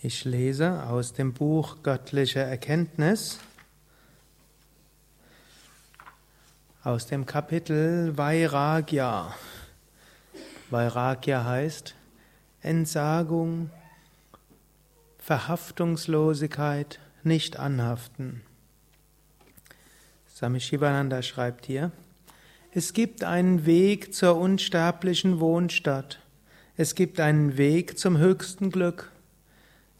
Ich lese aus dem Buch Göttliche Erkenntnis aus dem Kapitel Vairagya. Vairagya heißt Entsagung, Verhaftungslosigkeit, nicht anhaften. Swami Shivananda schreibt hier, es gibt einen Weg zur unsterblichen Wohnstatt. Es gibt einen Weg zum höchsten Glück.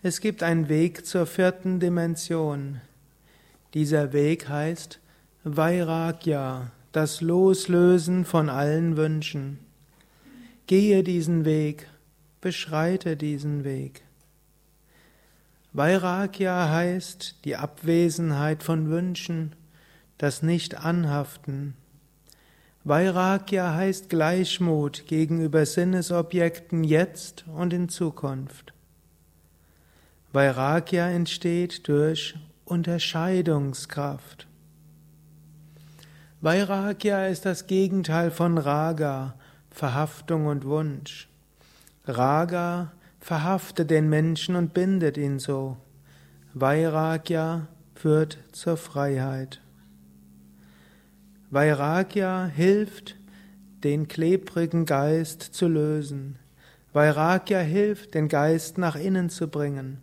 Es gibt einen Weg zur vierten Dimension. Dieser Weg heißt Vairagya, das Loslösen von allen Wünschen. Gehe diesen Weg, beschreite diesen Weg. Vairagya heißt die Abwesenheit von Wünschen, das Nicht-Anhaften. Vairagya heißt Gleichmut gegenüber Sinnesobjekten jetzt und in Zukunft. Vairagya entsteht durch Unterscheidungskraft. Vairagya ist das Gegenteil von Raga, Verhaftung und Wunsch. Raga verhaftet den Menschen und bindet ihn so. Vairagya führt zur Freiheit. Vairagya hilft, den klebrigen Geist zu lösen. Vairagya hilft, den Geist nach innen zu bringen.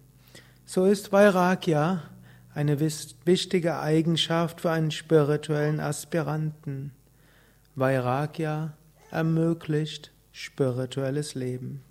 So ist Vairagya eine wichtige Eigenschaft für einen spirituellen Aspiranten. Vairagya ermöglicht spirituelles Leben.